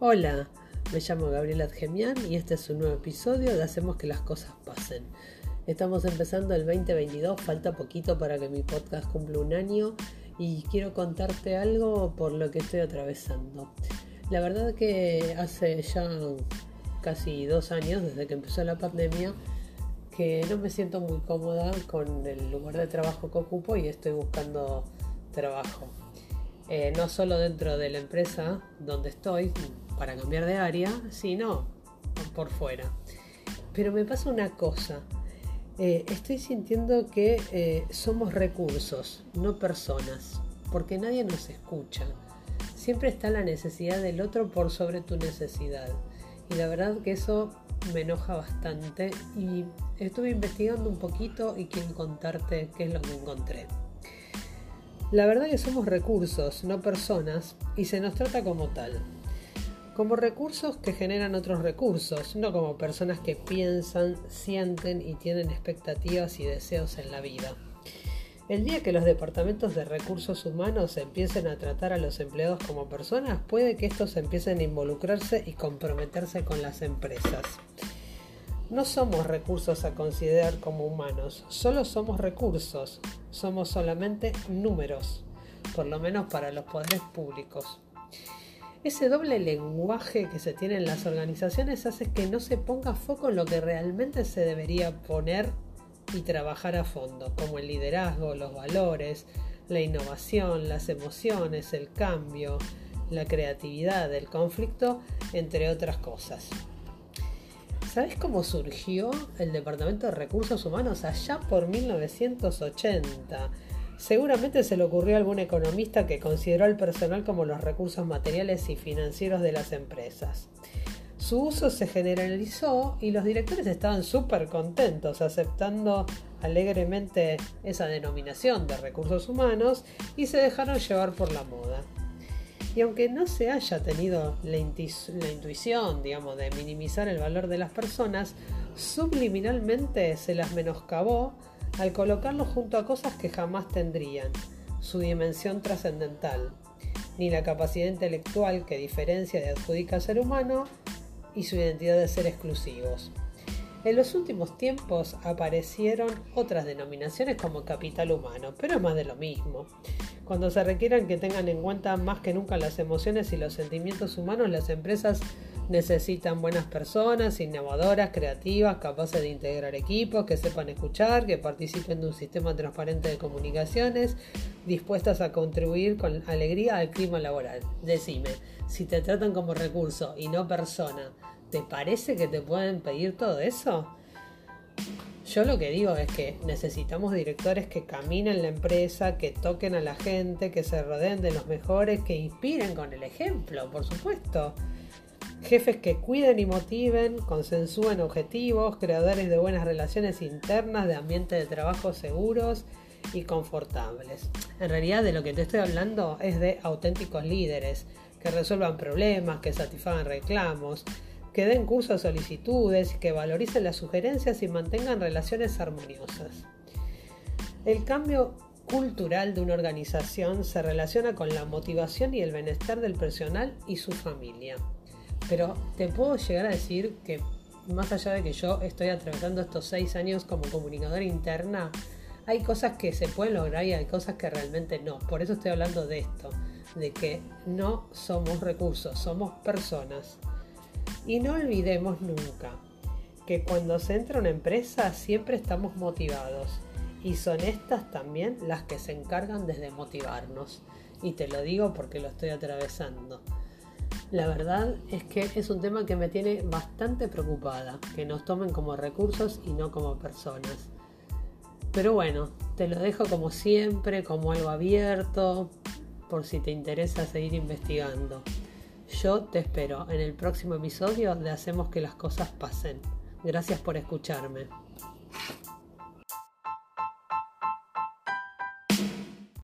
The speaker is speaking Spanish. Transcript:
Hola, me llamo Gabriela Adgemian y este es un nuevo episodio de Hacemos que las cosas pasen. Estamos empezando el 2022, falta poquito para que mi podcast cumpla un año y quiero contarte algo por lo que estoy atravesando. La verdad que hace ya casi dos años, desde que empezó la pandemia, que no me siento muy cómoda con el lugar de trabajo que ocupo y estoy buscando trabajo. Eh, no solo dentro de la empresa donde estoy, para cambiar de área, sino por fuera. Pero me pasa una cosa, eh, estoy sintiendo que eh, somos recursos, no personas, porque nadie nos escucha. Siempre está la necesidad del otro por sobre tu necesidad. Y la verdad que eso me enoja bastante y estuve investigando un poquito y quiero contarte qué es lo que encontré. La verdad que somos recursos, no personas, y se nos trata como tal como recursos que generan otros recursos, no como personas que piensan, sienten y tienen expectativas y deseos en la vida. El día que los departamentos de recursos humanos empiecen a tratar a los empleados como personas, puede que estos empiecen a involucrarse y comprometerse con las empresas. No somos recursos a considerar como humanos, solo somos recursos, somos solamente números, por lo menos para los poderes públicos. Ese doble lenguaje que se tiene en las organizaciones hace que no se ponga foco en lo que realmente se debería poner y trabajar a fondo, como el liderazgo, los valores, la innovación, las emociones, el cambio, la creatividad, el conflicto, entre otras cosas. ¿Sabes cómo surgió el Departamento de Recursos Humanos allá por 1980? Seguramente se le ocurrió a algún economista que consideró al personal como los recursos materiales y financieros de las empresas. Su uso se generalizó y los directores estaban súper contentos aceptando alegremente esa denominación de recursos humanos y se dejaron llevar por la moda. Y aunque no se haya tenido la, intuición, digamos, de minimizar el valor de las personas, subliminalmente se las menoscabó al colocarlo junto a cosas que jamás tendrían, su dimensión trascendental, ni la capacidad intelectual que diferencia y adjudica al ser humano y su identidad de ser exclusivos. En los últimos tiempos aparecieron otras denominaciones como capital humano, pero es más de lo mismo. Cuando se requieran que tengan en cuenta más que nunca las emociones y los sentimientos humanos, las empresas Necesitan buenas personas, innovadoras, creativas, capaces de integrar equipos, que sepan escuchar, que participen de un sistema transparente de comunicaciones, dispuestas a contribuir con alegría al clima laboral. Decime, si te tratan como recurso y no persona, ¿te parece que te pueden pedir todo eso? Yo lo que digo es que necesitamos directores que caminen la empresa, que toquen a la gente, que se rodeen de los mejores, que inspiren con el ejemplo, por supuesto. Jefes que cuiden y motiven, consensúen objetivos, creadores de buenas relaciones internas, de ambientes de trabajo seguros y confortables. En realidad de lo que te estoy hablando es de auténticos líderes que resuelvan problemas, que satisfagan reclamos, que den curso a solicitudes, que valoricen las sugerencias y mantengan relaciones armoniosas. El cambio cultural de una organización se relaciona con la motivación y el bienestar del personal y su familia. Pero te puedo llegar a decir que más allá de que yo estoy atravesando estos seis años como comunicadora interna, hay cosas que se pueden lograr y hay cosas que realmente no. Por eso estoy hablando de esto, de que no somos recursos, somos personas. Y no olvidemos nunca que cuando se entra una empresa siempre estamos motivados y son estas también las que se encargan desde motivarnos. Y te lo digo porque lo estoy atravesando. La verdad es que es un tema que me tiene bastante preocupada, que nos tomen como recursos y no como personas. Pero bueno, te lo dejo como siempre, como algo abierto, por si te interesa seguir investigando. Yo te espero en el próximo episodio de Hacemos que las cosas pasen. Gracias por escucharme.